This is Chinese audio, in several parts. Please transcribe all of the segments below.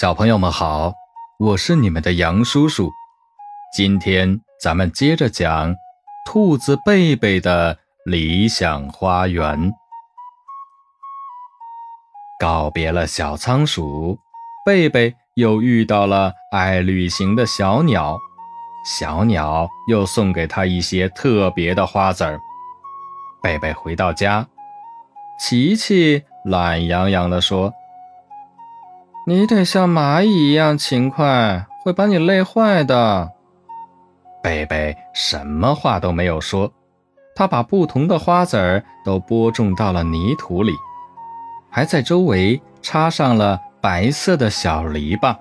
小朋友们好，我是你们的杨叔叔。今天咱们接着讲兔子贝贝的理想花园。告别了小仓鼠，贝贝又遇到了爱旅行的小鸟。小鸟又送给他一些特别的花籽儿。贝贝回到家，琪琪懒洋洋地说。你得像蚂蚁一样勤快，会把你累坏的。贝贝什么话都没有说，他把不同的花籽儿都播种到了泥土里，还在周围插上了白色的小篱笆。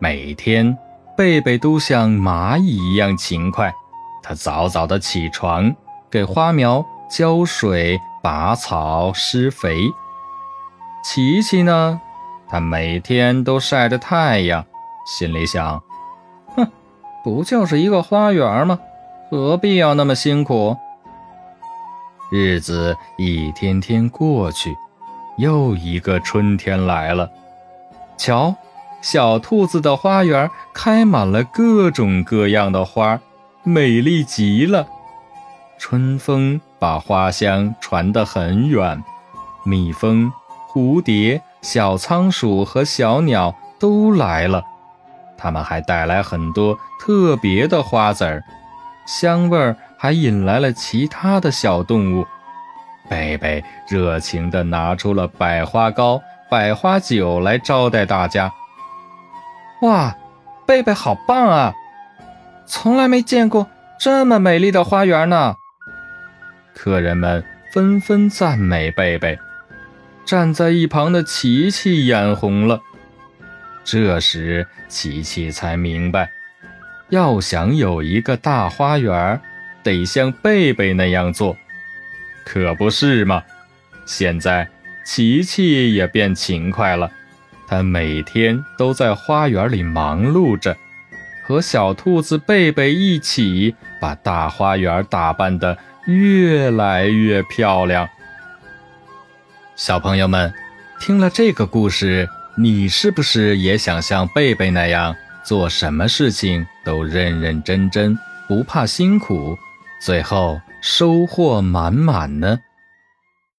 每天，贝贝都像蚂蚁一样勤快，他早早的起床，给花苗浇水、拔草、施肥。琪琪呢？他每天都晒着太阳，心里想：“哼，不就是一个花园吗？何必要那么辛苦？”日子一天天过去，又一个春天来了。瞧，小兔子的花园开满了各种各样的花，美丽极了。春风把花香传得很远，蜜蜂、蝴蝶。小仓鼠和小鸟都来了，它们还带来很多特别的花籽儿，香味儿还引来了其他的小动物。贝贝热情地拿出了百花糕、百花酒来招待大家。哇，贝贝好棒啊！从来没见过这么美丽的花园呢。客人们纷纷赞美贝贝。站在一旁的琪琪眼红了。这时，琪琪才明白，要想有一个大花园，得像贝贝那样做，可不是吗？现在，琪琪也变勤快了，他每天都在花园里忙碌着，和小兔子贝贝一起把大花园打扮得越来越漂亮。小朋友们，听了这个故事，你是不是也想像贝贝那样，做什么事情都认认真真，不怕辛苦，最后收获满满呢？